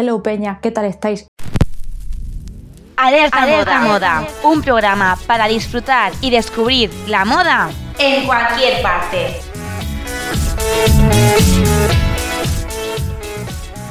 Hello Peña, ¿qué tal estáis? Alerta, Alerta moda, un programa para disfrutar y descubrir la moda en cualquier parte.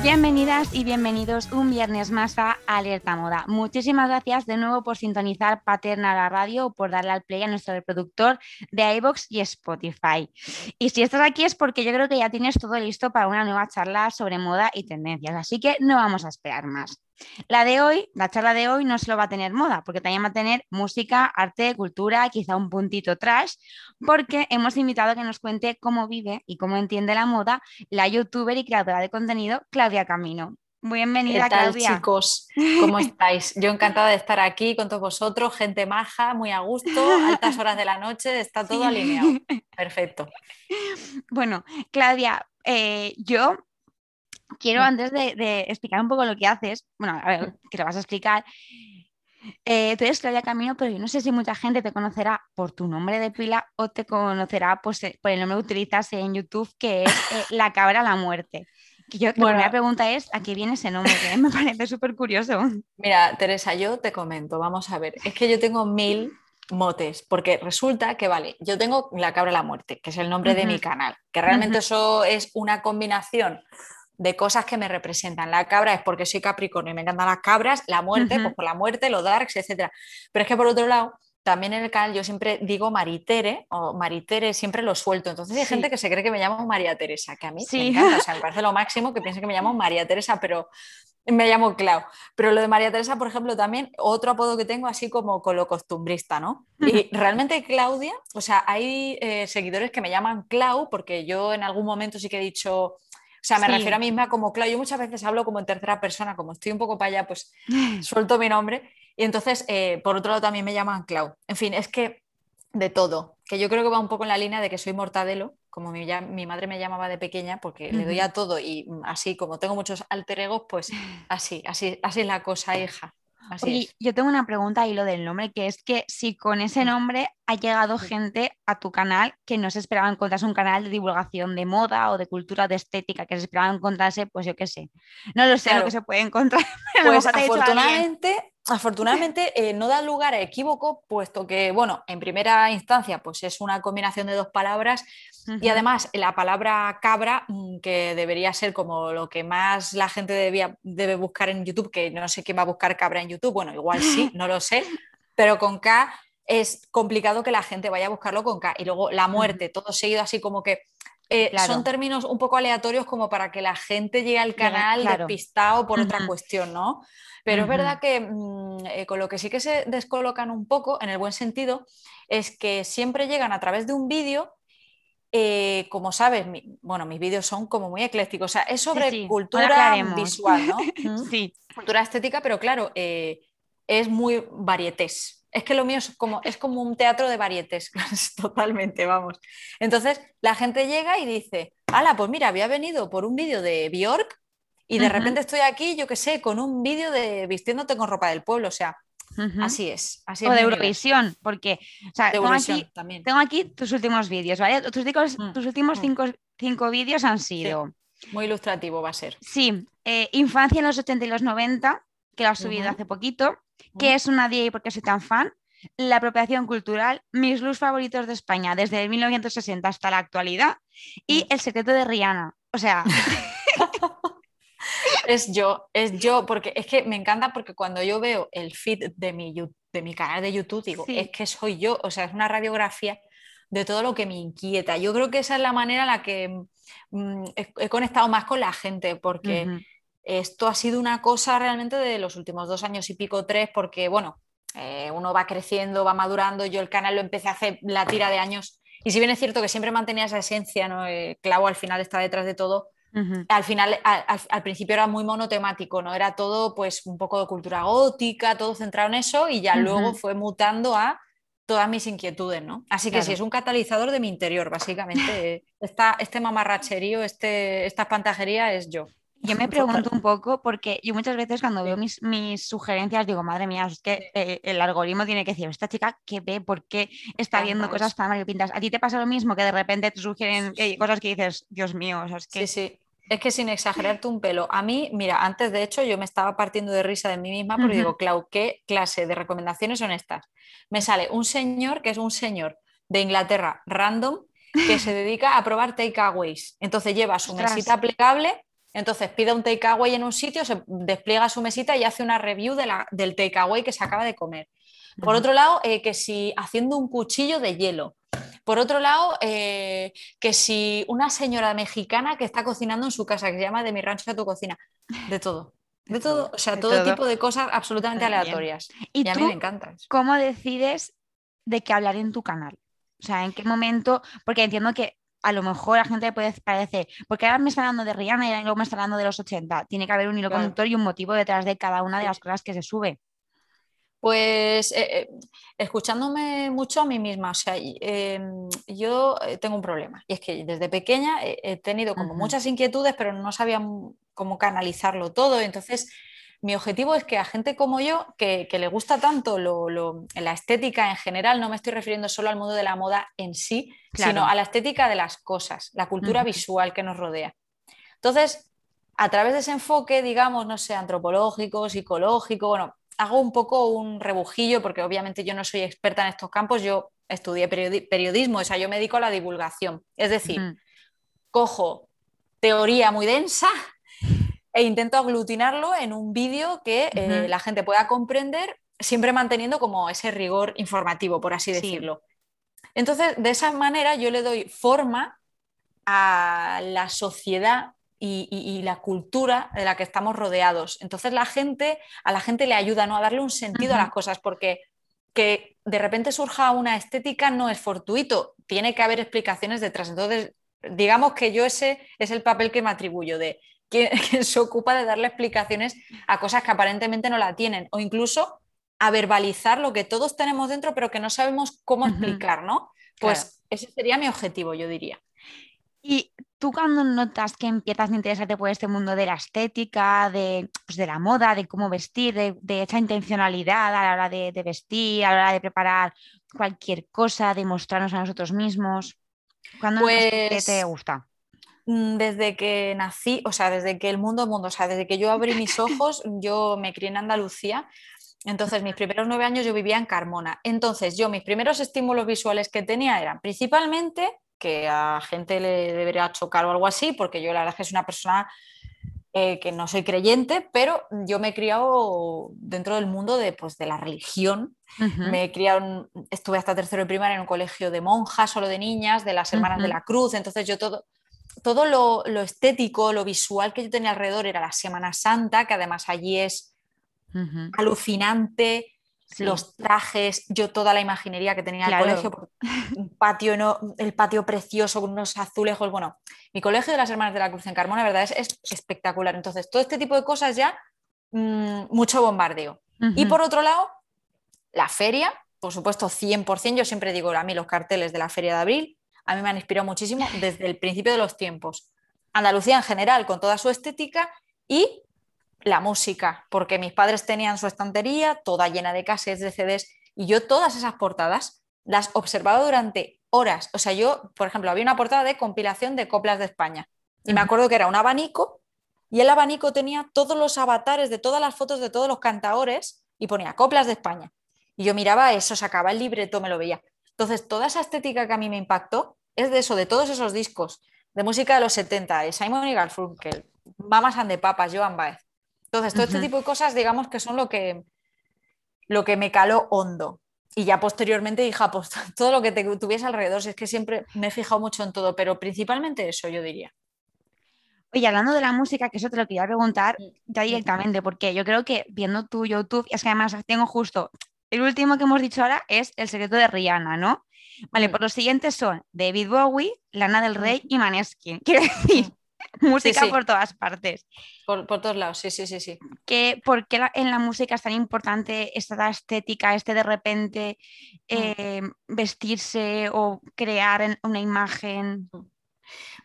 Bienvenidas y bienvenidos un viernes más a Alerta Moda. Muchísimas gracias de nuevo por sintonizar Paterna la radio o por darle al play a nuestro reproductor de iBox y Spotify. Y si estás aquí es porque yo creo que ya tienes todo listo para una nueva charla sobre moda y tendencias, así que no vamos a esperar más. La de hoy, la charla de hoy no solo va a tener moda, porque también va a tener música, arte, cultura, quizá un puntito trash, porque hemos invitado a que nos cuente cómo vive y cómo entiende la moda la youtuber y creadora de contenido Claudia Camino. Bienvenida, ¿Qué tal, Claudia. chicos? ¿Cómo estáis? Yo encantada de estar aquí con todos vosotros, gente maja, muy a gusto, altas horas de la noche, está todo alineado. Perfecto. Bueno, Claudia, eh, yo quiero antes de, explicar un poco lo que haces, bueno, a ver, que lo vas a explicar. Eh, tú eres Claudia Camino, pero yo no sé si mucha gente te conocerá por tu nombre de pila o te conocerá pues, eh, por el nombre que utilizas en YouTube, que es eh, La Cabra la Muerte. Que yo, la primera pregunta es, ¿a qué viene ese nombre? Que me parece súper curioso. Mira, Teresa, yo te comento, vamos a ver, es que yo tengo mil motes, porque resulta que, vale, yo tengo La Cabra la Muerte, que es el nombre de mi canal, que realmente eso es una combinación de cosas que me representan. La cabra es porque soy Capricornio y me encantan las cabras, la muerte, pues por la muerte, los darks, etc. Pero es que por otro lado, también en el canal yo siempre digo Maritere o Maritere, siempre lo suelto. Entonces hay gente que se cree que me llamo María Teresa, que a mí me encanta, o sea, me parece lo máximo que piensen que me llamo María Teresa, pero me llamo Clau. Pero lo de María Teresa, por ejemplo, también otro apodo que tengo así como con lo costumbrista, ¿no? Y realmente Claudia, o sea, hay eh, seguidores que me llaman Clau porque yo en algún momento sí que he dicho sea, me refiero a mí misma como, claro, yo muchas veces hablo como en tercera persona, como estoy un poco para allá, pues suelto mi nombre. Y entonces, eh, por otro lado, también me llaman Clau. En fin, es que de todo, que yo creo que va un poco en la línea de que soy mortadelo, como mi, mi madre me llamaba de pequeña, porque le doy a todo y así, como tengo muchos alter egos, pues así, así, así es la cosa, hija. Y yo tengo una pregunta y lo del nombre, que es que si con ese nombre ha llegado gente a tu canal que no se esperaba encontrarse un canal de divulgación de moda o de cultura, de estética, que se esperaba encontrarse, pues yo qué sé. No lo sé lo que se puede encontrar. Pues afortunadamente, afortunadamente eh, no da lugar a equívoco, puesto que, bueno, en primera instancia, pues es una combinación de dos palabras y además la palabra cabra, mm, que debería ser como lo que más la gente debía, debe buscar en YouTube, que no sé quién va a buscar cabra en YouTube, bueno, igual sí, no lo sé, pero con K es complicado que la gente vaya a buscarlo con K. Y luego la muerte, todo seguido así como que eh, son términos un poco aleatorios como para que la gente llegue al canal despistado por otra cuestión, ¿no? Pero es verdad que mm, eh, con lo que sí que se descolocan un poco, en el buen sentido, es que siempre llegan a través de un vídeo. Eh, como sabes, bueno, mis vídeos son como muy eclécticos, o sea, es sobre cultura visual, ¿no? sí. Cultura estética, pero claro, es muy varietés, es que lo mío es como, es como un teatro de varietés, totalmente, vamos. Entonces la gente llega y dice, ¡Hala! Pues mira, había venido por un vídeo de Bjork y de repente estoy aquí, yo qué sé, con un vídeo de vistiéndote con ropa del pueblo, o sea, así es. Así o de Eurovisión, porque tengo, aquí, tengo, aquí, tus últimos vídeos, ¿vale? Tus, mm, tus últimos mm. cinco, vídeos han sido... Muy ilustrativo va a ser. Sí, eh, Infancia en los 80 y los 90, que lo has subido hace poquito. ¿Qué es una día y por qué soy tan fan? La apropiación cultural, mis luz favoritos de España desde 1960 hasta la actualidad y. El secreto de Rihanna. O sea... es yo, es yo, porque es que me encanta porque cuando yo veo el feed de mi, de mi canal de YouTube, digo, es que soy yo, o sea, es una radiografía de todo lo que me inquieta. Yo creo que esa es la manera en la que mm, he, conectado más con la gente, porque esto ha sido una cosa realmente de los últimos dos años y pico, tres, porque bueno, eh, uno va creciendo, va madurando. Yo el canal lo empecé hace la tira de años. Y si bien es cierto que siempre mantenía esa esencia, ¿no? Eh, Clavo al final está detrás de todo. Al final, al, principio era muy monotemático, ¿no? Era todo pues un poco de cultura gótica, todo centrado en eso, y ya luego fue mutando a todas mis inquietudes, ¿no? Así que sí, es un catalizador de mi interior, básicamente. este mamarracherío, este, esta espantajería es yo. Yo me pregunto un poco, porque yo muchas veces cuando veo mis, sugerencias digo, madre mía, es que eh, el algoritmo tiene que decir, esta chica, ¿qué ve? ¿Por qué está viendo cosas tan pintas? ¿A ti te pasa lo mismo que de repente te sugieren cosas que dices, Dios mío? O sea, es que... Sí, sí. Es que sin exagerarte un pelo, a mí, mira, antes de hecho yo me estaba partiendo de risa de mí misma porque digo, Clau, ¿qué clase de recomendaciones son estas? Me sale un señor que es un señor de Inglaterra random que se dedica a probar takeaways. Entonces lleva su mesita plegable, entonces pide un takeaway en un sitio, se despliega su mesita y hace una review de la, del takeaway que se acaba de comer. Por otro lado, eh, que si haciendo un cuchillo de hielo. Por otro lado, eh, que si una señora mexicana que está cocinando en su casa, que se llama de mi rancho a tu cocina, de todo. De todo, o sea, todo, tipo de cosas absolutamente aleatorias. Y, a mí me encanta. ¿Cómo decides de qué hablar en tu canal? O sea, ¿en qué momento? Porque entiendo que a lo mejor a la gente le puede parecer, porque ahora me está hablando de Rihanna y luego me está hablando de los 80. Tiene que haber un hilo conductor y un motivo detrás de cada una de las cosas que se sube. Pues eh, eh, escuchándome mucho a mí misma, o sea, em, yo eh, tengo un problema y es que desde pequeña he, tenido como muchas inquietudes, pero no sabía cómo canalizarlo todo. Entonces, mi objetivo es que a gente como yo, que, le gusta tanto la estética en general, no me estoy refiriendo solo al mundo de la moda en sí, sino a la estética de las cosas, la cultura visual que nos rodea. Entonces, a través de ese enfoque, digamos, no sé, antropológico, psicológico, bueno, hago un poco un rebujillo porque obviamente yo no soy experta en estos campos, yo estudié periodismo, o sea, yo me dedico a la divulgación. Es decir, cojo teoría muy densa e intento aglutinarlo en un vídeo que eh, la gente pueda comprender, siempre manteniendo como ese rigor informativo, por así decirlo. Entonces, de esa manera yo le doy forma a la sociedad y, la cultura de la que estamos rodeados. Entonces la gente, a la gente le ayuda ¿no? a darle un sentido a las cosas, porque que de repente surja una estética no es fortuito, tiene que haber explicaciones detrás. Entonces, digamos que yo ese es el papel que me atribuyo de quien, se ocupa de darle explicaciones a cosas que aparentemente no la tienen, o incluso a verbalizar lo que todos tenemos dentro, pero que no sabemos cómo explicar, ¿no? Pues ese sería mi objetivo, yo diría. Y tú cuando notas que empiezas a interesarte por este mundo de la estética, de, pues de la moda, de cómo vestir, de, esa intencionalidad a la hora de, vestir, a la hora de preparar cualquier cosa, de mostrarnos a nosotros mismos, ¿cuándo pues, te gusta? Mm, desde que nací, o sea, desde que el mundo mundo, o sea, desde que yo abrí mis ojos, yo me crié en Andalucía, entonces mis primeros nueve años yo vivía en Carmona. Entonces yo mis primeros estímulos visuales que tenía eran principalmente que a gente le debería chocar o algo así, porque yo la verdad es que soy una persona eh, que no soy creyente, pero yo me he criado dentro del mundo de, pues, de la religión. Me he criado, estuve hasta tercero de primaria en un colegio de monjas, solo de niñas, de las Hermanas de la Cruz, entonces yo todo, todo lo, lo, estético, lo visual que yo tenía alrededor era la Semana Santa, que además allí es alucinante, los trajes, yo toda la imaginería que tenía en el colegio, un patio, no, el patio precioso con unos azulejos. Bueno, mi colegio de las Hermanas de la Cruz en Carmona, verdad, es, espectacular. Entonces, todo este tipo de cosas ya, mm, mucho bombardeo. Y por otro lado, la feria, por supuesto, 100%. Yo siempre digo, a mí los carteles de la feria de abril, a mí me han inspirado muchísimo desde el principio de los tiempos. Andalucía en general, con toda su estética y la música, porque mis padres tenían su estantería toda llena de cassettes, de CDs, y yo todas esas portadas las observaba durante horas. O sea, yo, por ejemplo, había una portada de compilación de coplas de España, y me acuerdo que era un abanico, y el abanico tenía todos los avatares de todas las fotos de todos los cantaores, y ponía coplas de España. Y yo miraba eso, sacaba el libreto, me lo veía. Entonces, toda esa estética que a mí me impactó es de eso, de todos esos discos de música de los 70, de Simon y Garfunkel, Mamas and the Papas, Joan Baez. Entonces, todo este tipo de cosas, digamos que son lo que, lo que me caló hondo. Y ya posteriormente dije, ah, pues todo lo que te tuviese alrededor, es que siempre me he fijado mucho en todo, pero principalmente eso, yo diría. Oye, hablando de la música, que eso te lo quería preguntar mm. ya directamente, porque yo creo que viendo tu YouTube, es que además tengo justo, el último que hemos dicho ahora es El secreto de Rihanna, ¿no? Vale, pues los siguientes son David Bowie, Lana del Rey y Maneskin. Quiero decir, música por todas partes. Por, todos lados, sí, sí, sí, sí. ¿Por qué en la música es tan importante esta estética, este de repente mm. eh, vestirse o crear una imagen? Mm.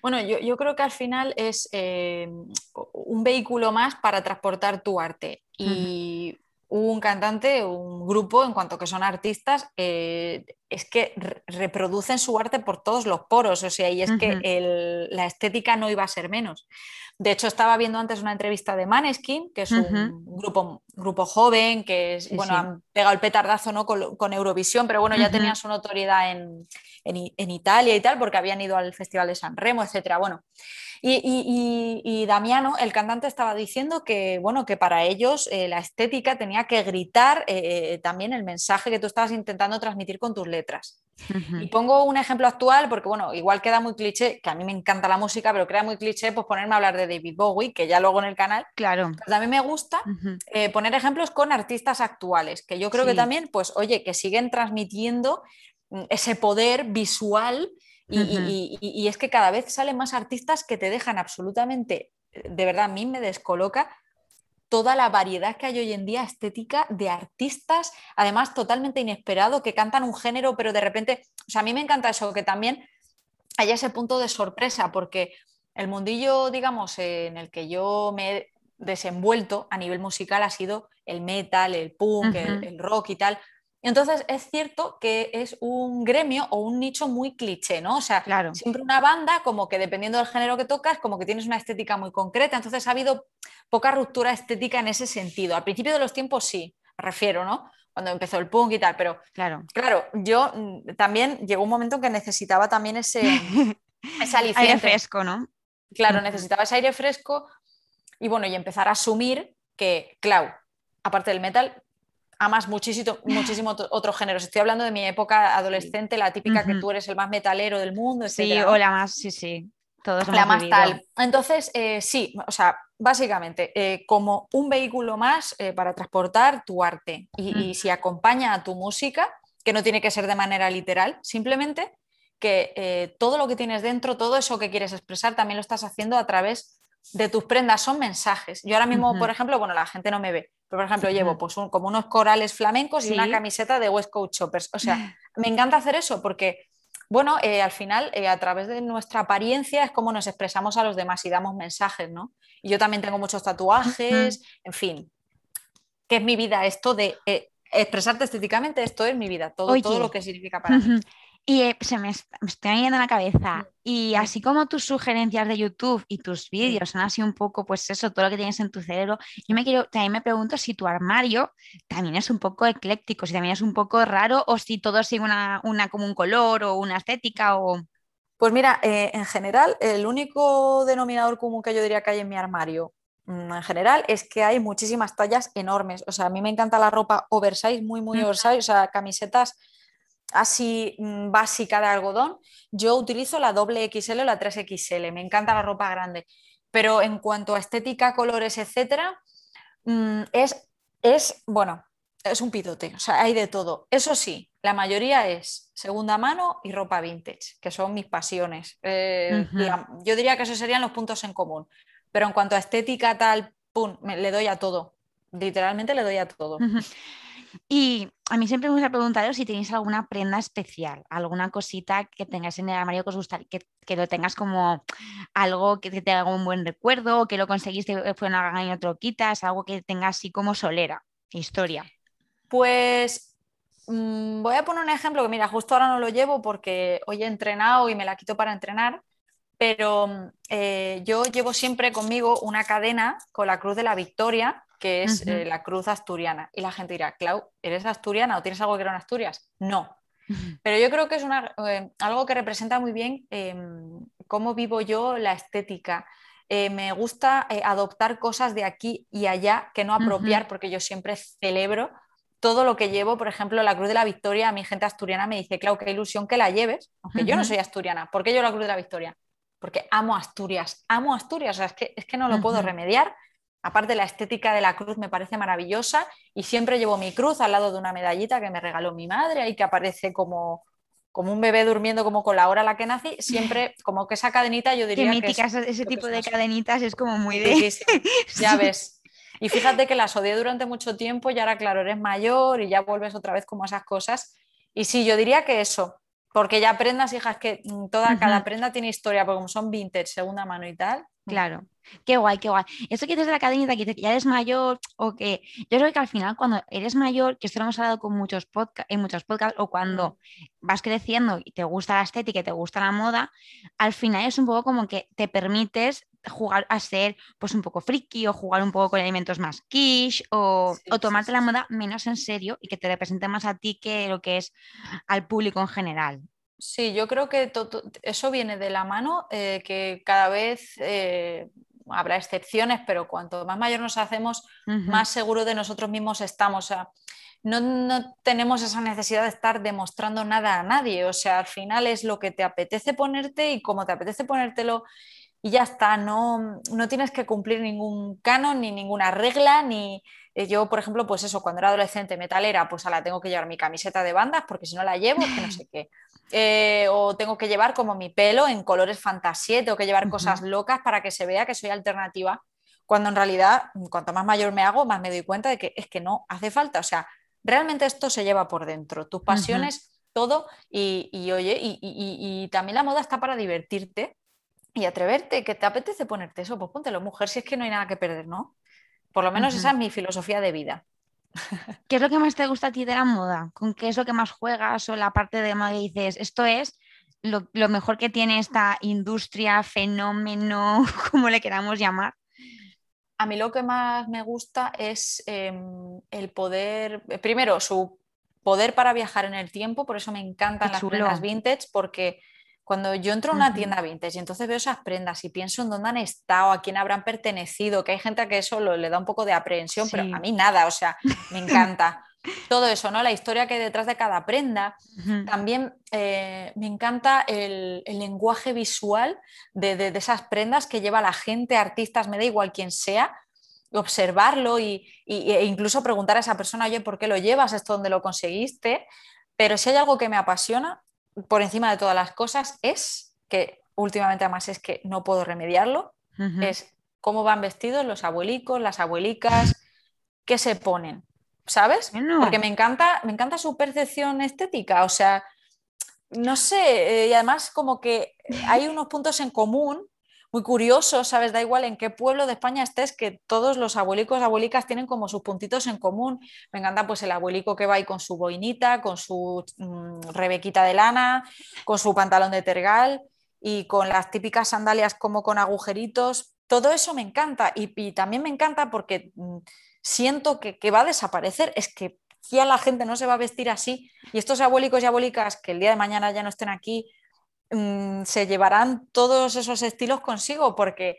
Bueno, yo, creo que al final es eh, un vehículo más para transportar tu arte. Y un cantante, un grupo, en cuanto que son artistas, eh, es que reproducen su arte por todos los poros, o sea, y es que la estética no iba a ser menos. De hecho, estaba viendo antes una entrevista de Maneskin, que es un grupo, grupo joven, que es, bueno, han pegado el petardazo ¿no? con, Eurovisión, pero bueno, ya tenían su notoriedad en, en, Italia y tal, porque habían ido al Festival de San Remo, etcétera. Bueno, y, Damiano, el cantante, estaba diciendo que, bueno, que para ellos eh, la estética tenía que gritar eh, eh, también el mensaje que tú estabas intentando transmitir con tus letras. Y pongo un ejemplo actual porque, bueno, igual queda muy cliché, que a mí me encanta la música, pero queda muy cliché pues ponerme a hablar de David Bowie, que ya luego en el canal. Claro. a mí me gusta poner ejemplos con artistas actuales, que yo creo que también, pues, oye, que siguen transmitiendo mm, ese poder visual y, es que cada vez salen más artistas que te dejan absolutamente, de verdad, a mí me descoloca toda la variedad que hay hoy en día estética de artistas, además totalmente inesperado, que cantan un género, pero de repente, o sea, a mí me encanta eso, que también haya ese punto de sorpresa, porque el mundillo, digamos, en el que yo me he desenvuelto a nivel musical ha sido el metal, el punk, el, rock y tal, entonces es cierto que es un gremio o un nicho muy cliché, ¿no? O sea, siempre una banda, como que dependiendo del género que tocas, como que tienes una estética muy concreta. Entonces ha habido poca ruptura estética en ese sentido. Al principio de los tiempos sí, me refiero, ¿no? Cuando empezó el punk y tal, pero claro, claro yo mm, también llegó un momento en que necesitaba también ese, aire fresco, ¿no? Claro, necesitaba ese aire fresco y bueno, y empezar a asumir que, claro, aparte del metal, amas muchísimo, muchísimo otros géneros. Estoy hablando de mi época adolescente, la típica que tú eres el más metalero del mundo. Sí, o la más, sí, sí. Todos la más tal. Entonces, eh, sí, o sea, básicamente, eh, como un vehículo más eh, para transportar tu arte. Y, si acompaña a tu música, que no tiene que ser de manera literal, simplemente que todo lo que tienes dentro, todo eso que quieres expresar, también lo estás haciendo a través de tus prendas, son mensajes. Yo ahora mismo, por ejemplo, bueno, la gente no me ve, por ejemplo, llevo pues como unos corales flamencos y una camiseta de West Coast Choppers. O sea, me encanta hacer eso porque, bueno, eh, al final, eh, a través de nuestra apariencia es como nos expresamos a los demás y damos mensajes, ¿no? Y yo también tengo muchos tatuajes, en fin. ¿Qué es mi vida? Esto de eh, expresarte estéticamente, esto es mi vida, todo, todo lo que significa para mí. Y eh, se me, está yendo la cabeza. Y así como tus sugerencias de YouTube y tus vídeos son así un poco, pues eso, todo lo que tienes en tu cerebro, yo me quiero, también me pregunto si tu armario también es un poco ecléctico, si también es un poco raro o si todo sigue una, una como un color o una estética o... Pues mira, eh, en general, el único denominador común que yo diría que hay en mi armario mm, en general es que hay muchísimas tallas enormes. O sea, a mí me encanta la ropa oversize, muy, muy oversize, o sea, camisetas así mm, básica de algodón, yo utilizo la doble XL o la 3XL, me encanta la ropa grande, pero en cuanto a estética, colores, etcétera, mm, es, es, bueno, es un pidote, o sea, hay de todo. Eso sí, la mayoría es segunda mano y ropa vintage, que son mis pasiones. Eh, yo diría que esos serían los puntos en común, pero en cuanto a estética, tal, pum, le doy a todo, literalmente le doy a todo. Y a mí siempre me gusta preguntaros si tenéis alguna prenda especial, alguna cosita que tengáis en el armario que os gusta, que, que lo tengas como algo que te haga un buen recuerdo, que lo conseguiste, fue una y otro quitas, algo que tenga así como solera, historia. Pues mm, voy a poner un ejemplo que mira, justo ahora no lo llevo porque hoy he entrenado y me la quito para entrenar, pero eh, yo llevo siempre conmigo una cadena con la Cruz de la Victoria que es eh, la cruz asturiana. Y la gente dirá, Clau, ¿eres asturiana o tienes algo que ver en Asturias? No. Pero yo creo que es una, eh, algo que representa muy bien em, cómo vivo yo la estética. Eh, me gusta adoptar cosas de aquí y allá que no apropiar, porque yo siempre celebro todo lo que llevo. Por ejemplo, la Cruz de la Victoria, a mi gente asturiana me dice, Clau, qué ilusión que la lleves, aunque yo no soy asturiana. ¿Por qué yo la Cruz de la Victoria? Porque amo Asturias, amo Asturias, es, que, es que no lo puedo remediar Aparte, la estética de la cruz me parece maravillosa y siempre llevo mi cruz al lado de una medallita que me regaló mi madre y que aparece como, como un bebé durmiendo como con la hora a la que nací, siempre como que esa cadenita yo diría que es, ese tipo de cadenitas es como muy de... ya ves. Y fíjate que las odié durante mucho tiempo y ahora, claro, eres mayor y ya vuelves otra vez como esas cosas. Y sí, yo diría que eso, porque ya prendas, hijas, que mm, toda, cada prenda tiene historia, porque como son vintage, segunda mano y tal. Claro. Qué guay, qué guay. Eso que dices de la cadenita, que ya eres mayor, o que yo creo que al final cuando eres mayor, que esto lo hemos hablado con muchos podcast, en muchos podcasts, o cuando vas creciendo y te gusta la estética y te gusta la moda, al final es un poco como que te permites jugar a ser pues un poco friki o jugar un poco con elementos más quiche o, tomarte la moda menos en serio y que te represente más a ti que lo que es al público en general. Sí, yo creo que eso viene de la mano, eh, que cada vez eh, habrá excepciones, pero cuanto más mayor nos hacemos, más seguro de nosotros mismos estamos. O sea, no, tenemos esa necesidad de estar demostrando nada a nadie. O sea, al final es lo que te apetece ponerte y como te apetece ponértelo y ya está. No, no tienes que cumplir ningún canon ni ninguna regla, ni eh, yo, por ejemplo, pues eso, cuando era adolescente metalera, pues la tengo que llevar mi camiseta de bandas porque si no la llevo, que no sé qué. Eh, o tengo que llevar como mi pelo en colores fantasía, tengo que llevar cosas locas para que se vea que soy alternativa, cuando en realidad, cuanto más mayor me hago, más me doy cuenta de que es que no hace falta, o sea, realmente esto se lleva por dentro, tus pasiones, todo, y, oye, y, también la moda está para divertirte y atreverte, que te apetece ponerte eso, pues póntelo, mujer, si es que no hay nada que perder, ¿no? Por lo menos esa es mi filosofía de vida. ¿Qué es lo que más te gusta a ti de la moda? ¿Con qué es lo que más juegas o la parte de moda que dices, esto es lo, mejor que tiene esta industria, fenómeno, como le queramos llamar? A mí lo que más me gusta es em, el poder, eh, primero, su poder para viajar en el tiempo, por eso me encantan las prendas vintage, porque cuando yo entro a una tienda vintage y entonces veo esas prendas y pienso en dónde han estado, a quién habrán pertenecido, que hay gente a que eso le da un poco de aprehensión, pero a mí nada, o sea, me encanta. Todo eso, ¿no? La historia que hay detrás de cada prenda. También eh, me encanta el, lenguaje visual de, esas prendas que lleva la gente, artistas, me da igual quién sea, observarlo y, e incluso preguntar a esa persona, oye, ¿por qué lo llevas? ¿Esto dónde lo conseguiste? Pero si hay algo que me apasiona, por encima de todas las cosas es que últimamente además es que no puedo remediarlo, es cómo van vestidos los abuelicos, las abuelicas, qué se ponen, ¿sabes? Porque me encanta, me encanta su percepción estética, o sea, no sé, eh, y además como que hay unos puntos en común muy curioso, ¿sabes? Da igual en qué pueblo de España estés, que todos los abuelicos, abuelicas tienen como sus puntitos en común. Me encanta pues el abuelico que va ahí con su boinita, con su mm, rebequita de lana, con su pantalón de tergal y con las típicas sandalias como con agujeritos. Todo eso me encanta y, también me encanta porque mm, siento que, que va a desaparecer. Es que ya la gente no se va a vestir así y estos abuelicos y abuelicas que el día de mañana ya no estén aquí Mm, se llevarán todos esos estilos consigo, porque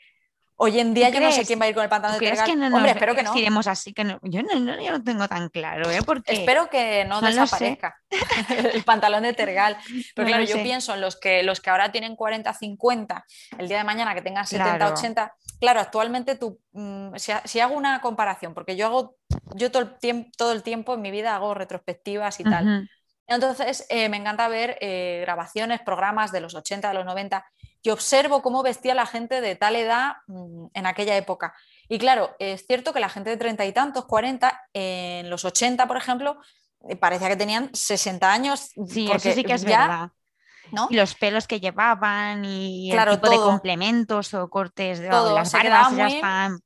hoy en día yo no sé quién va a ir con el pantalón de tergal. Que no Hombre, espero que no. Iremos así, que yo, no, yo no tengo tan claro, ¿eh? Porque espero que no, desaparezca el pantalón de tergal. Pero claro, yo pienso en los que, los que ahora tienen 40, 50, el día de mañana que tengan 70, 80. Claro, actualmente tú, mm, si, hago una comparación, porque yo hago, yo todo el, tiempo, todo el tiempo en mi vida hago retrospectivas y tal. Entonces, eh, me encanta ver eh, grabaciones, programas de los 80, de los 90, y observo cómo vestía la gente de tal edad mm, en aquella época. Y claro, es cierto que la gente de treinta y tantos, 40, en los 80, por ejemplo, eh, parecía que tenían 60 años. Sí, eso sí que es verdad. ¿no? Y los pelos que llevaban y el tipo de complementos o cortes de las bardas ya están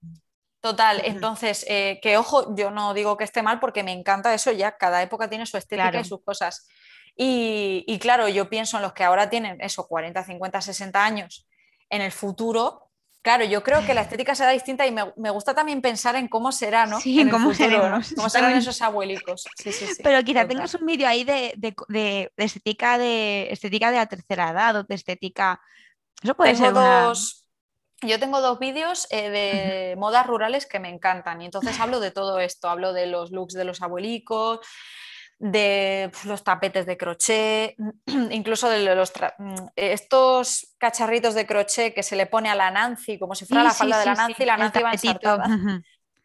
Total, entonces, eh, que ojo, yo no digo que esté mal porque me encanta eso ya, cada época tiene su estética y sus cosas. Y, claro, yo pienso en los que ahora tienen eso, 40, 50, 60 años, en el futuro, claro, yo creo que la estética será distinta y me, gusta también pensar en cómo será, ¿no? Sí, en cómo seremos. Cómo serán esos abuelicos. Sí, sí, sí, Pero quizá tengas un vídeo ahí de, de, estética de estética de la tercera edad o de estética... Eso puede ser dos... Yo tengo dos vídeos eh, de modas rurales que me encantan y entonces hablo de todo esto, hablo de los looks de los abuelicos, de pues, los tapetes de crochet, incluso de los mm, estos cacharritos de crochet que se le pone a la Nancy, como si fuera la falda de la Nancy, la Nancy va ensartada,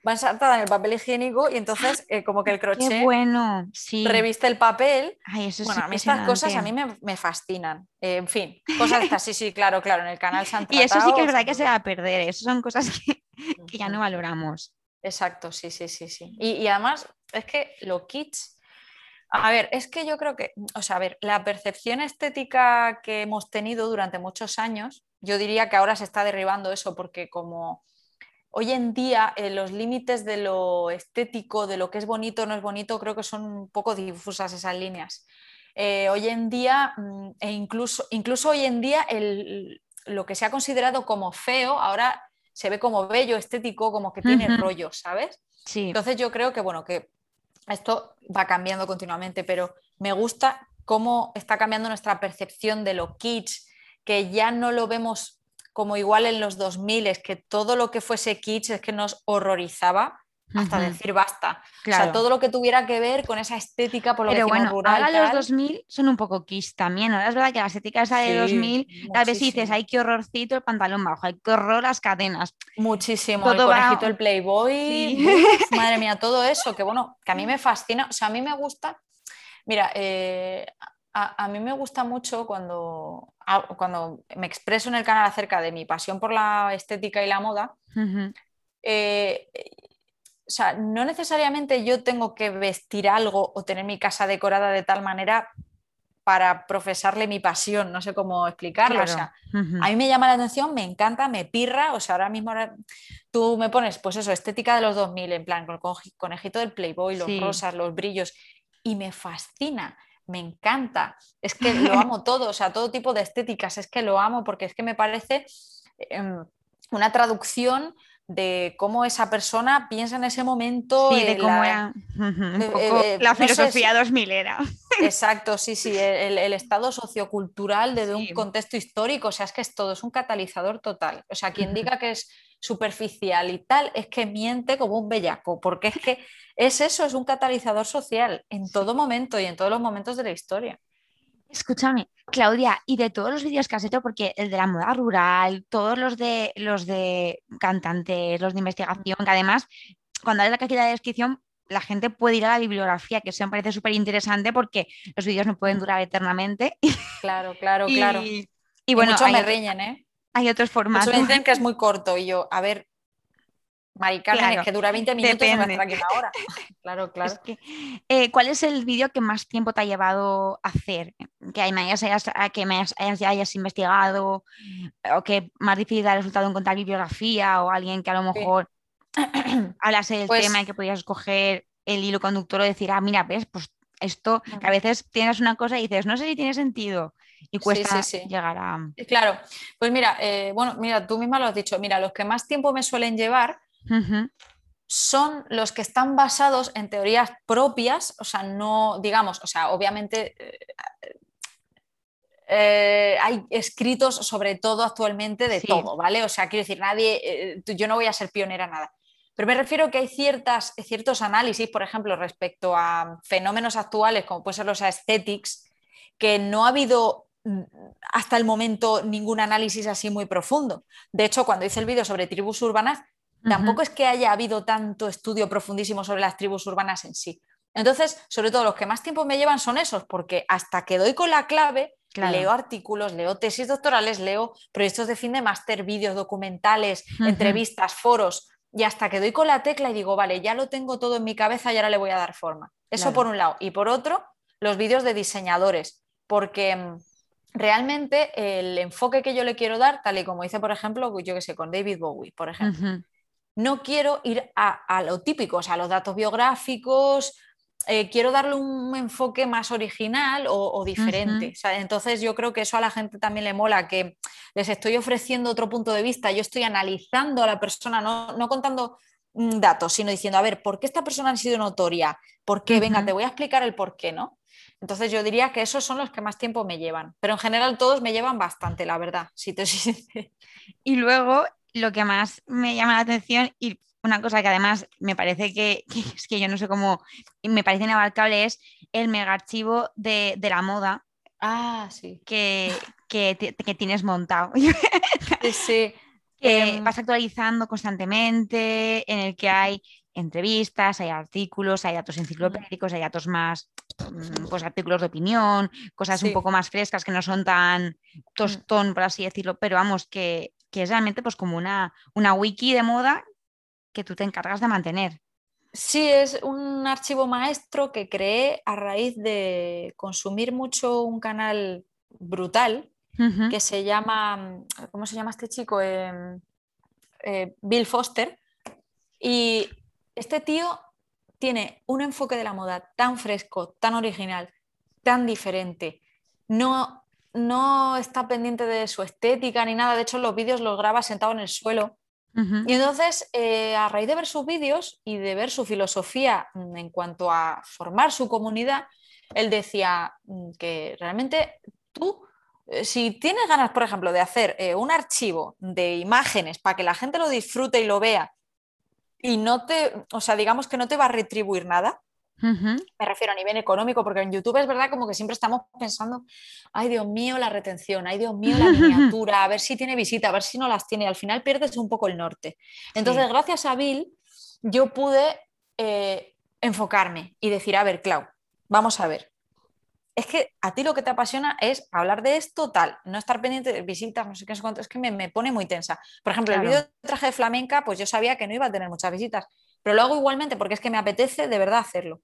va ensartada en el papel higiénico y entonces eh, como que el crochet bueno, reviste el papel. bueno, a mí estas cosas a mí me, fascinan. Eh, en fin, cosas así, sí, claro, claro, en el canal se Y eso sí que es verdad que se va a perder, eso son cosas que, ya no valoramos. Exacto, sí, sí, sí, sí. Y, y además es que lo kits A ver, es que yo creo que, o sea, a ver, la percepción estética que hemos tenido durante muchos años, yo diría que ahora se está derribando eso porque como hoy en día eh, los límites de lo estético, de lo que es bonito o no es bonito, creo que son un poco difusas esas líneas. Eh, hoy en día, mm, e incluso, incluso hoy en día, lo que se ha considerado como feo, ahora se ve como bello, estético, como que tiene rollo, ¿sabes? Sí. Entonces yo creo que, bueno, que esto va cambiando continuamente, pero me gusta cómo está cambiando nuestra percepción de lo kitsch, que ya no lo vemos como igual en los 2000, es que todo lo que fuese kitsch es que nos horrorizaba hasta decir basta. O sea, todo lo que tuviera que ver con esa estética por lo Pero bueno, rural. Ahora los 2000 son un poco kitsch también. Ahora es verdad que la estética esa de 2000, a veces dices, ay, qué horrorcito el pantalón bajo, ay, qué horror las cadenas. Muchísimo. el conejito, el Playboy. madre mía, todo eso, que bueno, que a mí me fascina. O sea, a mí me gusta. Mira, eh, a, mí me gusta mucho cuando, cuando me expreso en el canal acerca de mi pasión por la estética y la moda. Eh, o sea, no necesariamente yo tengo que vestir algo o tener mi casa decorada de tal manera para profesarle mi pasión, no sé cómo explicarlo. O sea, a mí me llama la atención, me encanta, me pirra. O sea, ahora mismo tú me pones, pues eso, estética de los 2000, en plan, con el conejito del Playboy, los rosas, los brillos, y me fascina me encanta, es que lo amo todo, o sea, todo tipo de estéticas, es que lo amo porque es que me parece em, una traducción de cómo esa persona piensa en ese momento. Sí, de cómo era eh, la filosofía 2000 era. Exacto, sí, sí, el, estado sociocultural de, un contexto histórico, o sea, es que es todo, es un catalizador total. O sea, quien diga que es superficial y tal, es que miente como un bellaco, porque es que es eso, es un catalizador social en todo momento y en todos los momentos de la historia. Escúchame, Claudia, y de todos los vídeos que has hecho, porque el de la moda rural, todos los de los de cantantes, los de investigación, que además, cuando haces la cajita de descripción, la gente puede ir a la bibliografía, que eso me parece súper interesante porque los vídeos no pueden durar eternamente. Claro, claro, claro. Y bueno, muchos me riñen, ¿eh? Hay otros formatos. Muchos dicen que es muy corto y yo, a ver, Maricarmen, es que dura 20 minutos y me aquí una hora. claro, claro. Eh, ¿Cuál es el vídeo que más tiempo te ha llevado a hacer? Que me hayas, que me hayas, investigado o que más difícil ha resultado encontrar bibliografía o alguien que a lo mejor hablase del pues tema y que podías escoger el hilo conductor o decir, ah, mira, ves, pues esto, que a veces tienes una cosa y dices, no sé si tiene sentido y cuesta llegar a... Claro, pues mira, eh, bueno, mira, tú misma lo has dicho, mira, los que más tiempo me suelen llevar son los que están basados en teorías propias, o sea, no, digamos, o sea, obviamente eh, eh, hay escritos sobre todo actualmente de todo, ¿vale? O sea, quiero decir, nadie, eh, yo no voy a ser pionera en nada. Pero me refiero que hay ciertas, ciertos análisis, por ejemplo, respecto a fenómenos actuales, como pueden ser los aesthetics, que no ha habido mm, hasta el momento ningún análisis así muy profundo. De hecho, cuando hice el vídeo sobre tribus urbanas, Tampoco es que haya habido tanto estudio profundísimo sobre las tribus urbanas en sí. Entonces, sobre todo los que más tiempo me llevan son esos, porque hasta que doy con la clave, leo artículos, leo tesis doctorales, leo proyectos de fin de máster, vídeos, documentales, entrevistas, foros, y hasta que doy con la tecla y digo, vale, ya lo tengo todo en mi cabeza y ahora le voy a dar forma. Eso por un lado. Y por otro, los vídeos de diseñadores, porque mm, realmente el enfoque que yo le quiero dar, tal y como hice, por ejemplo, yo que sé, con David Bowie, por ejemplo no quiero ir a, lo típico, o sea, a los datos biográficos, eh, quiero darle un enfoque más original o, diferente. entonces yo creo que eso a la gente también le mola, que les estoy ofreciendo otro punto de vista, yo estoy analizando a la persona, no, contando mm, datos, sino diciendo, a ver, ¿por qué esta persona ha sido notoria? ¿Por qué? Venga, te voy a explicar el por qué, ¿no? Entonces yo diría que esos son los que más tiempo me llevan, pero en general todos me llevan bastante, la verdad, si te Y luego lo que más me llama la atención y una cosa que además me parece que, es que yo no sé cómo, me parece inabarcable es el mega archivo de, la moda. Ah, sí. Que, que, tienes montado. Sí. que em. vas actualizando constantemente, en el que hay entrevistas, hay artículos, hay datos enciclopédicos, hay datos más, mm, pues artículos de opinión, cosas un poco más frescas que no son tan tostón, por así decirlo, pero vamos, que, que es realmente pues como una, una wiki de moda que tú te encargas de mantener. Sí, es un archivo maestro que creé a raíz de consumir mucho un canal brutal que se llama, ¿cómo se llama este chico? Em, eh, Bill Foster. Y este tío tiene un enfoque de la moda tan fresco, tan original, tan diferente. No, no está pendiente de su estética ni nada. De hecho, los vídeos los graba sentado en el suelo. Y entonces, eh, a raíz de ver sus vídeos y de ver su filosofía mm, en cuanto a formar su comunidad, él decía mm, que realmente tú eh, si tienes ganas, por ejemplo, de hacer eh, un archivo de imágenes para que la gente lo disfrute y lo vea y no te, o sea, digamos que no te va a retribuir nada, me refiero a nivel económico, porque en YouTube es verdad como que siempre estamos pensando, ay Dios mío, la retención, ay Dios mío, la miniatura, a ver si tiene visita, a ver si no las tiene, y al final pierdes un poco el norte. Entonces, gracias a Bill, yo pude eh, enfocarme y decir, a ver, Clau, vamos a ver, es que a ti lo que te apasiona es hablar de esto tal, no estar pendiente de visitas, no sé qué, es que me, pone muy tensa. Por ejemplo, el vídeo de traje de flamenca, pues yo sabía que no iba a tener muchas visitas, pero lo hago igualmente porque es que me apetece de verdad hacerlo.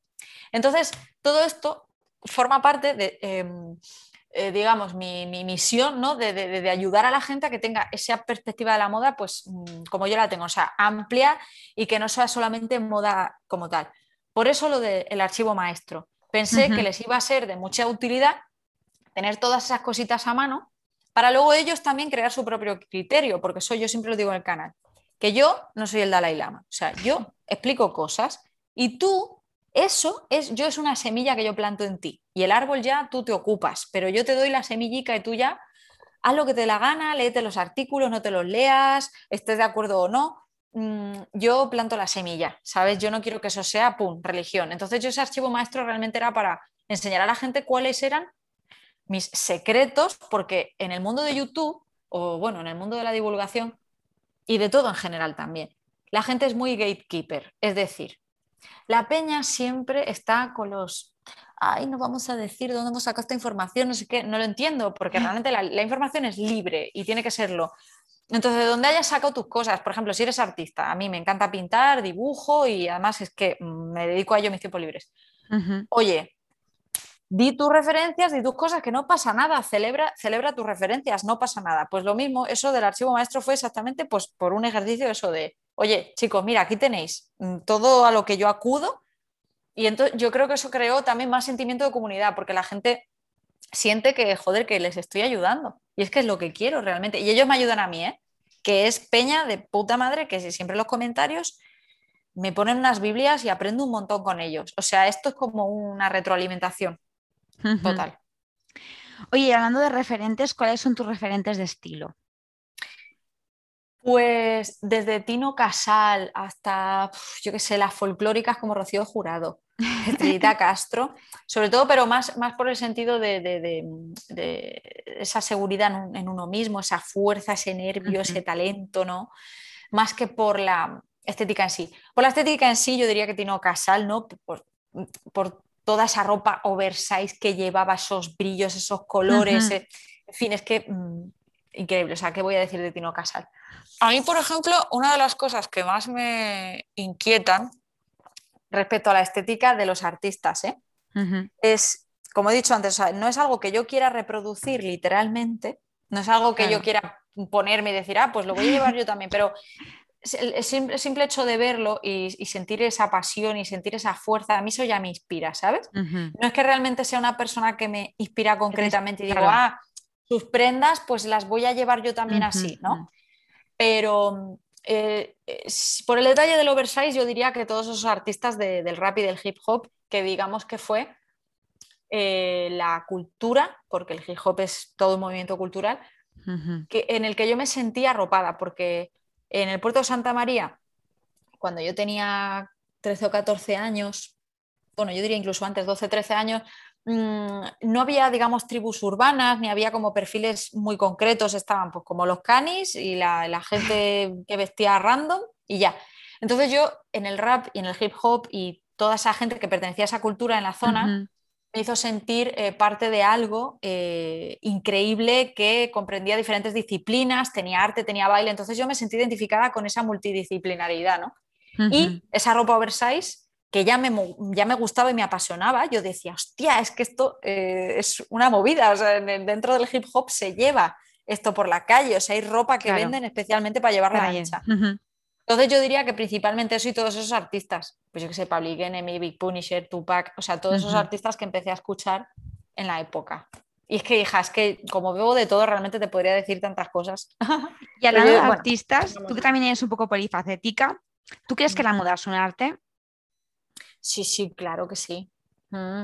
Entonces, todo esto forma parte de, em, eh, digamos, mi, misión, ¿no? De, ayudar a la gente a que tenga esa perspectiva de la moda, pues mm, como yo la tengo, o sea, amplia y que no sea solamente moda como tal. Por eso lo del archivo maestro Pensé que les iba a ser de mucha utilidad tener todas esas cositas a mano para luego ellos también crear su propio criterio, porque soy yo siempre lo digo en el canal, que yo no soy el Dalai Lama, o sea, yo explico cosas y tú, eso es, yo es una semilla que yo planto en ti y el árbol ya tú te ocupas, pero yo te doy la semillica y tú ya haz lo que te la gana, léete los artículos, no te los leas, estés de acuerdo o no, Mm, yo planto la semilla, ¿sabes? Yo no quiero que eso sea, ¡pum!, religión. Entonces yo ese archivo maestro realmente era para enseñar a la gente cuáles eran mis secretos, porque en el mundo de YouTube, o bueno, en el mundo de la divulgación, y de todo en general también, la gente es muy gatekeeper, es decir, la peña siempre está con los, ay, no vamos a decir dónde hemos sacado esta información, no sé qué, no lo entiendo, porque realmente la información es libre y tiene que serlo. Entonces, de dónde hayas sacado tus cosas, por ejemplo, si eres artista, a mí me encanta pintar, dibujo y además es que me dedico a ello mis tiempos libres. Oye, di tus referencias, di tus cosas, que no pasa nada, celebra, celebra tus referencias, no pasa nada. Pues lo mismo, eso del archivo maestro fue exactamente pues, por un ejercicio eso de, oye, chicos, mira, aquí tenéis mm, todo a lo que yo acudo. Y entonces yo creo que eso creó también más sentimiento de comunidad, porque la gente siente que, joder, que les estoy ayudando. Y es que es lo que quiero realmente. Y ellos me ayudan a mí, ¿eh? Que es peña de puta madre, que siempre los comentarios me ponen unas Biblias y aprendo un montón con ellos. O sea, esto es como una retroalimentación total. Oye, hablando de referentes, ¿cuáles son tus referentes de estilo? Pues desde Tino Casal hasta, yo qué sé, las folclóricas como Rocío Jurado. Estrellita Castro, sobre todo, pero más, más por el sentido de, esa seguridad en, uno mismo, esa fuerza, ese nervio, ese talento, ¿no? Más que por la estética en sí. Por la estética en sí, yo diría que Tino Casal, ¿no? Por, toda esa ropa oversize que llevaba, esos brillos, esos colores, eh, en fin, es que mm, increíble. O sea, ¿qué voy a decir de Tino Casal? A mí, por ejemplo, una de las cosas que más me inquietan respecto a la estética de los artistas. ¿eh? Es, como he dicho antes, no es algo que yo quiera reproducir literalmente, no es algo que yo quiera ponerme y decir, ah, pues lo voy a llevar yo también, pero el simple, simple hecho de verlo y, sentir esa pasión y sentir esa fuerza, a mí eso ya me inspira, ¿sabes? No es que realmente sea una persona que me inspira concretamente y digo, ah, sus prendas, pues las voy a llevar yo también así, ¿no? Pero eh, por el detalle del oversize, yo diría que todos esos artistas del rap y del hip hop, que digamos que fue eh, la cultura, porque el hip hop es todo un movimiento cultural, que, en el que yo me sentía arropada, porque en el puerto de Santa María, cuando yo tenía 13 o 14 años, bueno, yo diría incluso antes, 12, 13 años, Mm, no había, digamos, tribus urbanas, ni había como perfiles muy concretos, estaban pues como los canis y la, gente que vestía random y ya. Entonces yo en el rap y en el hip hop y toda esa gente que pertenecía a esa cultura en la zona, me hizo sentir eh, parte de algo eh, increíble que comprendía diferentes disciplinas, tenía arte, tenía baile, entonces yo me sentí identificada con esa multidisciplinaridad, ¿no? Y esa ropa oversize que ya me, ya me gustaba y me apasionaba, yo decía, hostia, es que esto eh, es una movida, o sea, dentro del hip hop se lleva esto por la calle, o sea, hay ropa que venden especialmente para llevarla a ancha. Entonces yo diría que principalmente eso y todos esos artistas, pues yo que sé, Public Enemy, Big Punisher, Tupac, o sea, todos esos artistas que empecé a escuchar en la época. Y es que, hija, es que como veo de todo, realmente te podría decir tantas cosas. Y hablando de artistas, tú que también eres un poco polifacética, ¿tú crees que la moda es un arte? Sí, sí, claro que sí. Mm.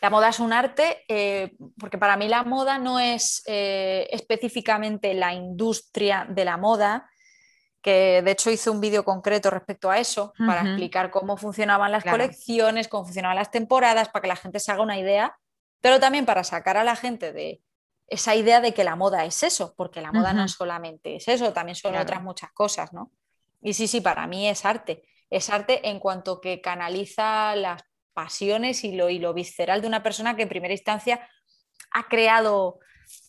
La moda es un arte eh, porque para mí la moda no es eh, específicamente la industria de la moda, que de hecho hice un vídeo concreto respecto a eso para explicar cómo funcionaban las colecciones, cómo funcionaban las temporadas, para que la gente se haga una idea, pero también para sacar a la gente de esa idea de que la moda es eso, porque la moda no solamente es eso, también son otras muchas cosas, ¿no? Y sí, sí, para mí es arte. Es arte en cuanto que canaliza las pasiones y lo, y lo visceral de una persona que en primera instancia ha creado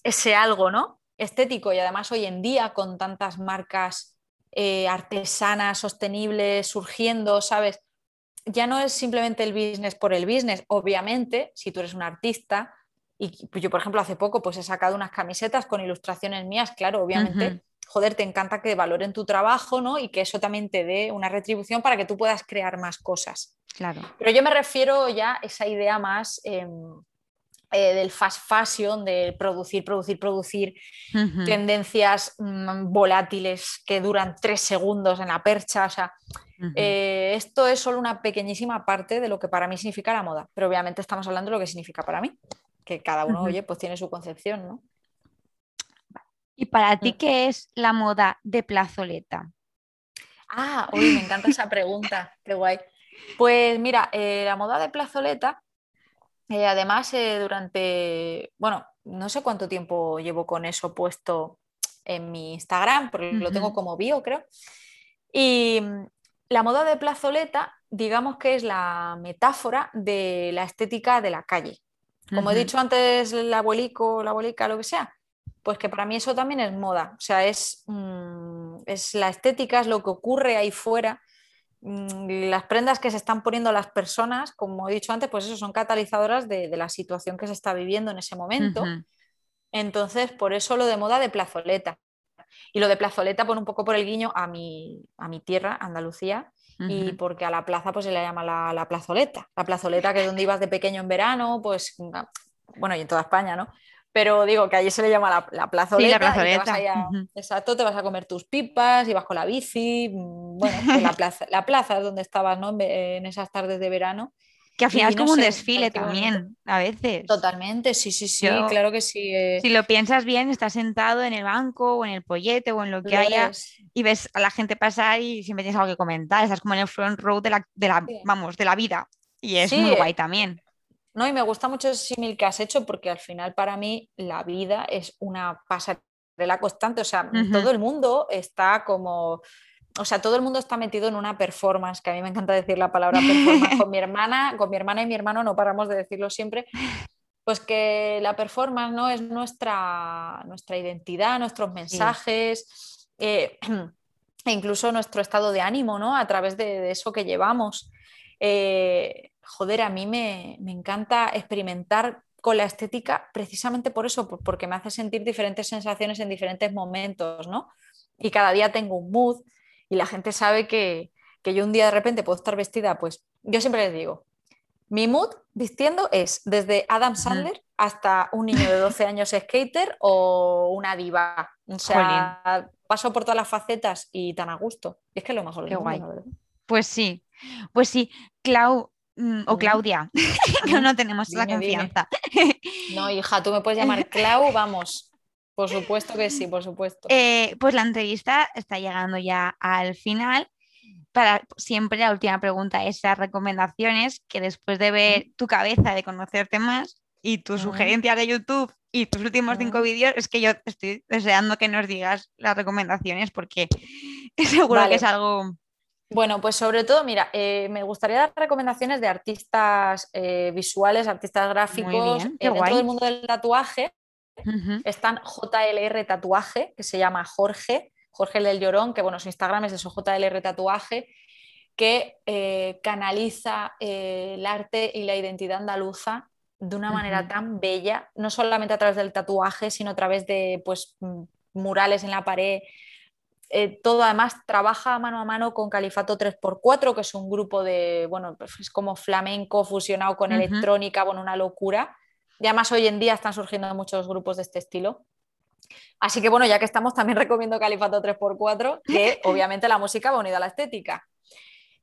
ese algo, ¿no? Estético y además hoy en día con tantas marcas eh, artesanas, sostenibles, surgiendo, ¿sabes? Ya no es simplemente el business por el business. Obviamente, si tú eres un artista, y pues yo, por ejemplo, hace poco pues he sacado unas camisetas con ilustraciones mías, claro, obviamente, joder, te encanta que valoren tu trabajo, ¿no? Y que eso también te dé una retribución para que tú puedas crear más cosas. Claro. Pero yo me refiero ya a esa idea más em, eh, del fast fashion, de producir, producir, producir, tendencias mm, volátiles que duran tres segundos en la percha. O sea, eh, esto es solo una pequeñísima parte de lo que para mí significa la moda, pero obviamente estamos hablando de lo que significa para mí, que cada uno, oye, pues tiene su concepción, ¿no? ¿Y para ti mm. qué es la moda de plazoleta? Ah, uy, me encanta esa pregunta, qué guay. Pues mira, eh, la moda de plazoleta eh, además, eh, durante, bueno, no sé cuánto tiempo llevo con eso puesto en mi Instagram, porque lo tengo como bio, creo. Y mm, la moda de plazoleta, digamos que es la metáfora de la estética de la calle. Como he dicho antes, el abuelico, la abuelica, lo que sea, pues que para mí eso también es moda. O sea, es, mm, es la estética, es lo que ocurre ahí fuera las prendas que se están poniendo las personas, como he dicho antes, pues eso son catalizadoras de, la situación que se está viviendo en ese momento. Entonces, por eso lo de moda de plazoleta. Y lo de plazoleta pone un poco por el guiño a mi, a mi tierra, Andalucía, y porque a la plaza pues se le llama la, la, plazoleta. La plazoleta que es donde ibas de pequeño en verano, pues bueno, y en toda España, ¿no? Pero digo que allí se le llama la, la plazoleta. Exacto, te vas a comer tus pipas, y vas con la bici, mm, bueno, pues la plaza, la plaza es donde estabas ¿no? en esas tardes de verano. Que al final es como un desfile también, a veces. Totalmente, sí, sí, sí, claro que sí. Eh. Si lo piensas bien, estás sentado en el banco o en el pollete o en lo que haya y ves a la gente pasar y siempre tienes algo que comentar. Estás como en el front row de la, de la vamos, de la vida. Y es muy guay también. No, y me gusta mucho ese símil que has hecho porque al final para mí la vida es una pasarela constante. O sea, todo el mundo está como o sea, todo el mundo está metido en una performance, que a mí me encanta decir la palabra performance. Con mi hermana, con mi hermana y mi hermano no paramos de decirlo siempre. Pues que la performance ¿no? es nuestra, nuestra identidad, nuestros mensajes, eh, e incluso nuestro estado de ánimo, ¿no? A través de, eso que llevamos. Eh, joder, a mí me, encanta experimentar con la estética precisamente por eso, porque me hace sentir diferentes sensaciones en diferentes momentos, ¿no? Y cada día tengo un mood y la gente sabe que, yo un día de repente puedo estar vestida, pues yo siempre les digo, mi mood vistiendo es desde Adam Sandler hasta un niño de 12 años skater o una diva. O sea, paso por todas las facetas y tan a gusto. es que es lo mejor. Qué guay. Pues sí, pues sí. Clau, Mm, o Claudia, no, no tenemos la confianza. No, hija, tú me puedes llamar Clau, vamos. Por supuesto que sí, por supuesto. Eh, pues la entrevista está llegando ya al final. Para siempre la última pregunta es las recomendaciones que después de ver tu cabeza, de conocerte más y tus sugerencias de YouTube y tus últimos cinco vídeos, es que yo estoy deseando que nos digas las recomendaciones porque seguro que es algo bueno, pues sobre todo, mira, eh, me gustaría dar recomendaciones de artistas eh, visuales, artistas gráficos, en todo el mundo del tatuaje. Están JLR Tatuaje, que se llama Jorge, Jorge del Llorón, que bueno, su Instagram es eso, JLR Tatuaje. que eh, canaliza eh, el arte y la identidad andaluza de una manera tan bella, no solamente a través del tatuaje, sino a través de pues, murales en la pared. Eh, todo además trabaja mano a mano con Califato 3x4, que es un grupo de, bueno, pues es como flamenco fusionado con electrónica, bueno, una locura. Y además hoy en día están surgiendo muchos grupos de este estilo. Así que bueno, ya que estamos, también recomiendo Califato 3x4, que obviamente la música va unida a la estética.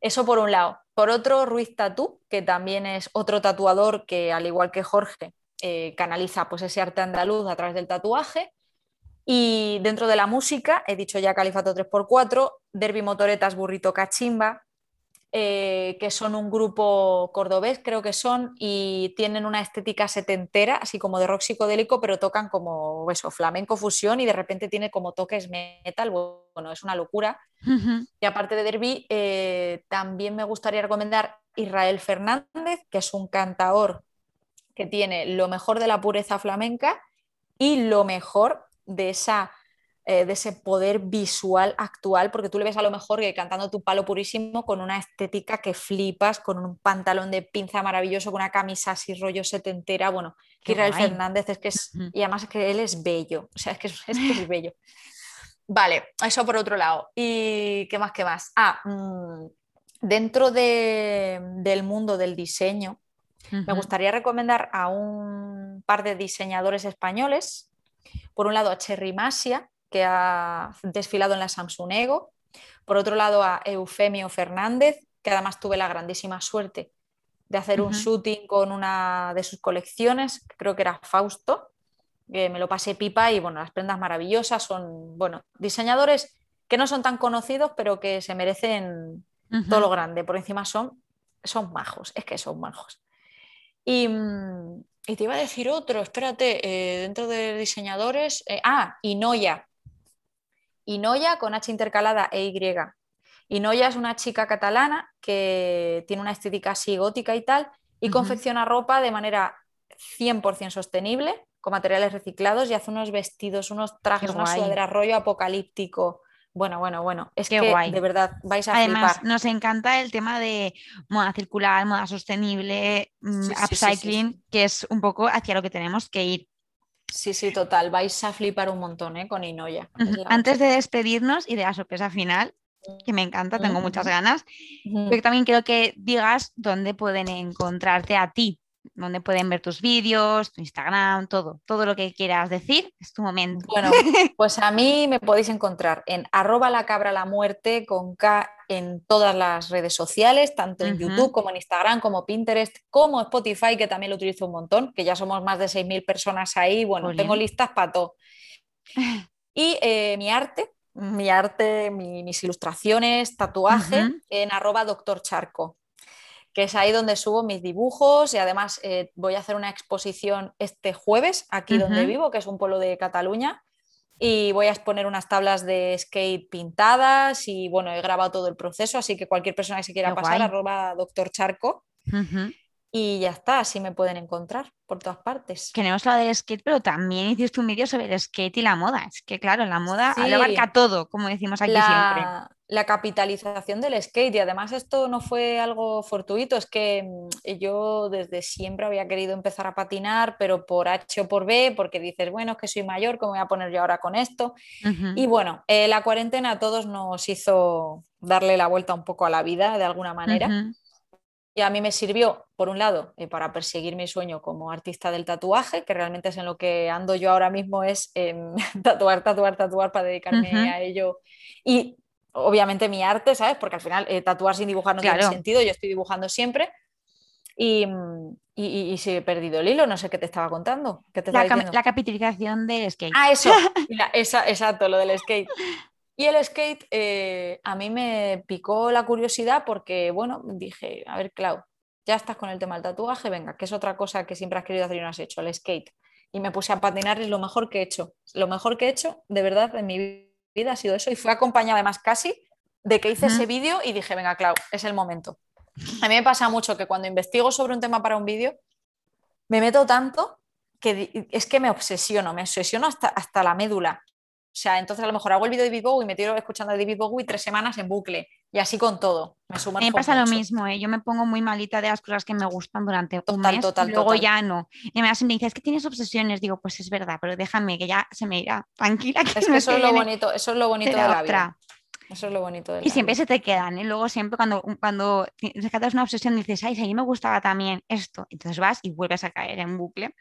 Eso por un lado. Por otro, Ruiz Tatú, que también es otro tatuador que, al igual que Jorge, eh, canaliza pues, ese arte andaluz a través del tatuaje. Y dentro de la música, he dicho ya Califato 3x4, Derby Motoretas Burrito Cachimba, eh, que son un grupo cordobés, creo que son, y tienen una estética setentera, así como de rock psicodélico, pero tocan como eso, flamenco fusión y de repente tiene como toques metal. Bueno, es una locura. Y aparte de Derby, eh, también me gustaría recomendar Israel Fernández, que es un cantador que tiene lo mejor de la pureza flamenca y lo mejor de esa eh, de ese poder visual actual, porque tú le ves a lo mejor que cantando tu palo purísimo con una estética que flipas, con un pantalón de pinza maravilloso, con una camisa así rollo setentera, bueno, Israel Fernández es que es, y además es que él es bello, o sea, es que es, es, bello. Vale, eso por otro lado. ¿Y qué más, qué más? Ah, mm, dentro del mundo del diseño, me gustaría recomendar a un par de diseñadores españoles. Por un lado, a Cherry Masia, que ha desfilado en la Samsung Ego. Por otro lado, a Eufemio Fernández, que además tuve la grandísima suerte de hacer un shooting con una de sus colecciones, creo que era Fausto, que me lo pasé pipa y bueno, las prendas maravillosas, son, bueno, diseñadores que no son tan conocidos, pero que se merecen todo lo grande, por encima son, son majos, es que son majos. Y, mm, te iba a decir otro, espérate, eh, dentro de diseñadores, eh, ah, Inoya, Inoya con H intercalada e Y. Inoya es una chica catalana que tiene una estética así gótica y tal, y confecciona ropa de manera 100% sostenible, con materiales reciclados, y hace unos vestidos, unos trajes, una sudadera rollo apocalíptico. Bueno, bueno, bueno. Es que de verdad vais a Además, nos encanta el tema de moda circular, moda sostenible, mm, upcycling, que es un poco hacia lo que tenemos que ir. Sí, sí, total. Vais a flipar un montón ¿eh? con Inoya. Antes de despedirnos y de la sorpresa final, que me encanta, tengo muchas ganas, pero también quiero que digas dónde pueden encontrarte a ti, donde pueden ver tus vídeos, tu Instagram, todo, todo lo que quieras decir, es tu momento. Bueno, pues a mí me podéis encontrar en arroba la cabra la muerte con K en todas las redes sociales, tanto en YouTube como en Instagram, como Pinterest, como Spotify, que también lo utilizo un montón, que ya somos más de 6.000 personas ahí, bueno, tengo listas para todo. Y eh, mi arte, mi arte, mis ilustraciones, tatuaje, en arroba doctor charco que es ahí donde subo mis dibujos y además eh, voy a hacer una exposición este jueves aquí donde vivo, que es un pueblo de Cataluña, y voy a exponer unas tablas de skate pintadas y bueno, he grabado todo el proceso, así que cualquier persona que se quiera pasar, arroba doctor Charco. Y ya está, así me pueden encontrar por todas partes. Queremos la del skate, pero también hiciste un vídeo sobre el skate y la moda. Es que claro, la moda abarca todo, como decimos aquí siempre la capitalización del skate y además esto no fue algo fortuito, es que mm, yo desde siempre había querido empezar a patinar, pero por H o por B, porque dices, bueno, es que soy mayor, ¿cómo voy a poner yo ahora con esto? Y bueno, eh, la cuarentena a todos nos hizo darle la vuelta un poco a la vida de alguna manera. Y a mí me sirvió, por un lado, eh, para perseguir mi sueño como artista del tatuaje, que realmente es en lo que ando yo ahora mismo, es tatuar, tatuar, tatuar para dedicarme a ello. Y obviamente mi arte, ¿sabes? Porque al final eh, tatuar sin dibujar no tiene sentido, yo estoy dibujando siempre. Y, y, se he perdido el hilo, no sé qué te estaba contando. la, capitalización del skate. Ah, eso, esa, exacto, lo del skate. Y el skate eh, a mí me picó la curiosidad porque, bueno, dije, a ver, Clau, ya estás con el tema del tatuaje, venga, que es otra cosa que siempre has querido hacer y no has hecho, el skate. Y me puse a patinar, es lo mejor que he hecho. Lo mejor que he hecho, de verdad, en mi vida ha sido eso y fue acompañada además casi de que hice ese vídeo y dije, venga, Clau, es el momento. A mí me pasa mucho que cuando investigo sobre un tema para un vídeo, me meto tanto que es que me obsesiono, me obsesiono hasta, hasta la médula. Sea, entonces a lo mejor hago el vídeo de David Bowie y me tiro escuchando a David Bowie tres semanas en bucle y así con todo. Me a mí me pasa lo mismo, ¿eh? yo me pongo muy malita de las cosas que me gustan durante total, un mes total, y luego total. ya no. Y me dice, es que tienes obsesiones. Digo, pues es verdad, pero déjame que ya se me irá. Tranquila. Que es que eso es lo bonito, eso es lo bonito de la vida. Eso es lo bonito de Y siempre se te quedan, ¿eh? Luego siempre cuando, cuando rescatas una obsesión dices, ay, si a mí me gustaba también esto. Entonces vas y vuelves a caer en bucle.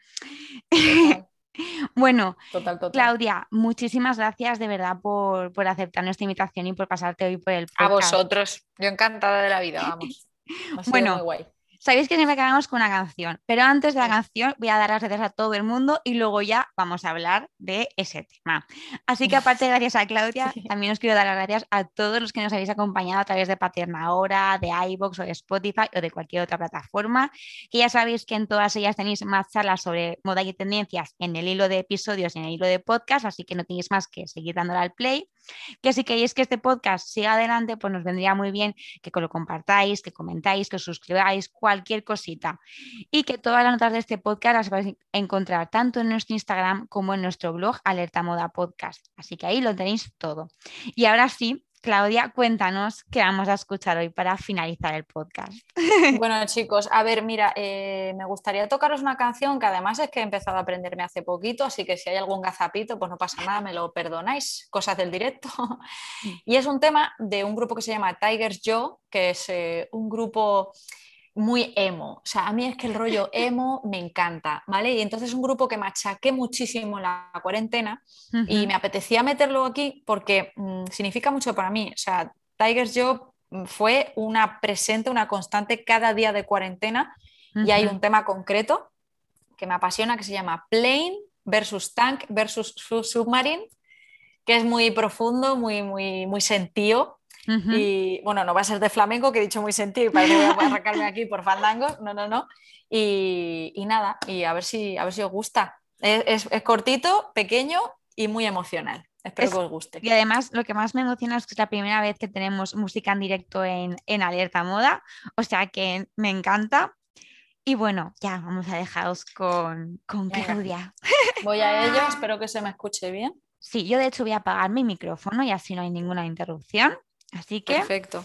Bueno, total, total. Claudia, muchísimas gracias de verdad por, por, aceptar nuestra invitación y por pasarte hoy por el podcast. A vosotros, yo encantada de la vida, vamos. bueno, muy guay. Sabéis que siempre acabamos con una canción, pero antes de la canción voy a dar las gracias a todo el mundo y luego ya vamos a hablar de ese tema. Así que aparte de gracias a Claudia, también os quiero dar las gracias a todos los que nos habéis acompañado a través de Paterna Ahora, de iVoox o de Spotify o de cualquier otra plataforma, que ya sabéis que en todas ellas tenéis más charlas sobre moda y tendencias en el hilo de episodios y en el hilo de podcast, así que no tenéis más que seguir dándole al play. Que si queréis que este podcast siga adelante, pues nos vendría muy bien que lo compartáis, que comentáis, que os suscribáis, cualquier cosita. Y que todas las notas de este podcast las vais a encontrar tanto en nuestro Instagram como en nuestro blog Alerta Moda Podcast. Así que ahí lo tenéis todo. Y ahora sí, Claudia, cuéntanos qué vamos a escuchar hoy para finalizar el podcast. Bueno, chicos, a ver, mira, eh, me gustaría tocaros una canción que además es que he empezado a aprenderme hace poquito, así que si hay algún gazapito, pues no pasa nada, me lo perdonáis, cosas del directo. y es un tema de un grupo que se llama Tigers Joe, que es eh, un grupo muy emo. O sea, a mí es que el rollo emo me encanta, ¿vale? Y entonces es un grupo que machaqué muchísimo en la cuarentena uh -huh. y me apetecía meterlo aquí porque mmm, significa mucho para mí. O sea, Tigers Job fue una presente, una constante cada día de cuarentena uh -huh. y hay un tema concreto que me apasiona que se llama Plane versus Tank versus Submarine, que es muy profundo, muy, muy, muy sentido. Uh -huh. Y bueno, no va a ser de flamenco, que he dicho muy sentido, para que voy a arrancarme aquí por fandangos, no, no, no. Y, y, nada, y a ver si, a ver si os gusta. Es, es, es cortito, pequeño y muy emocional. Espero es, que os guste. Y además, lo que más me emociona es que es la primera vez que tenemos música en directo en, en Alerta Moda, o sea que me encanta. Y bueno, ya vamos a dejaros con, con Claudia. Voy a ello, espero que se me escuche bien. Sí, yo de hecho voy a apagar mi micrófono y así no hay ninguna interrupción. Así que. Perfecto.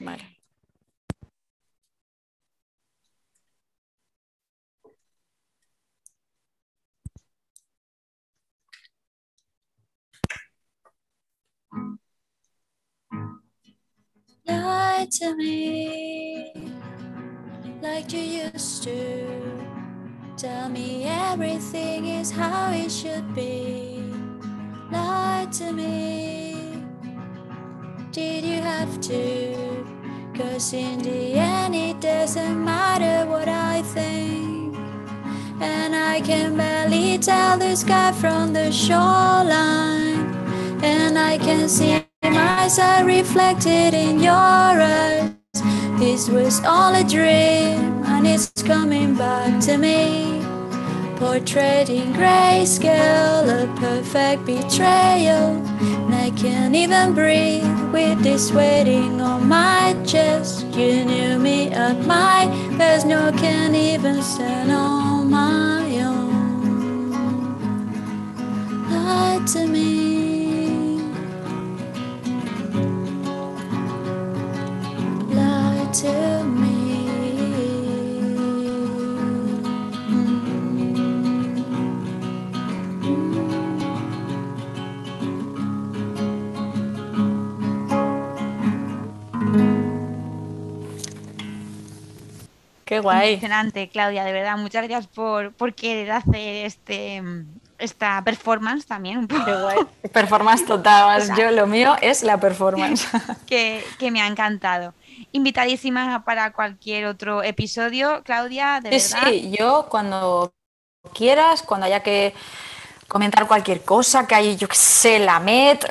Vale. Lie to me like you used to. Tell me everything is how it should be. Lie to me. Did you have to? Cause in the end, it doesn't matter what I think. And I can barely tell the sky from the shoreline. And I can see my myself reflected in your eyes. This was all a dream, and it's coming back to me. Portrait in grayscale, a perfect betrayal. And I can't even breathe with this waiting on my chest. You knew me at my best, no can even stand on my own. Lie to me. Qué guay. Impresionante, Claudia, de verdad. Muchas gracias por, por querer hacer este, esta performance también. Un poco. Qué guay. Performance total. O sea, Yo lo mío es la performance. que, que, me ha encantado. Invitadísima para cualquier otro episodio, Claudia, de sí, verdad. Sí, yo cuando quieras, cuando haya que comentar cualquier cosa, que hay, yo que sé, la MET,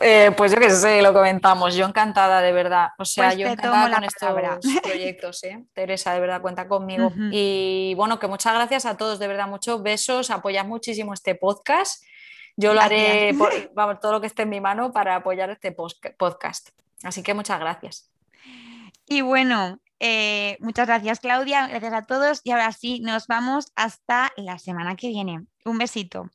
eh, pues yo que sé, lo comentamos. Yo encantada, de verdad. O sea, pues yo encantada con estos proyectos, ¿eh? Teresa, de verdad, cuenta conmigo. Uh -huh. Y bueno, que muchas gracias a todos, de verdad, muchos besos, apoyad muchísimo este podcast. Yo lo gracias. haré, por, vamos, todo lo que esté en mi mano para apoyar este podcast. Así que muchas gracias. Y bueno, eh, muchas gracias Claudia, gracias a todos y ahora sí nos vamos hasta la semana que viene. Un besito.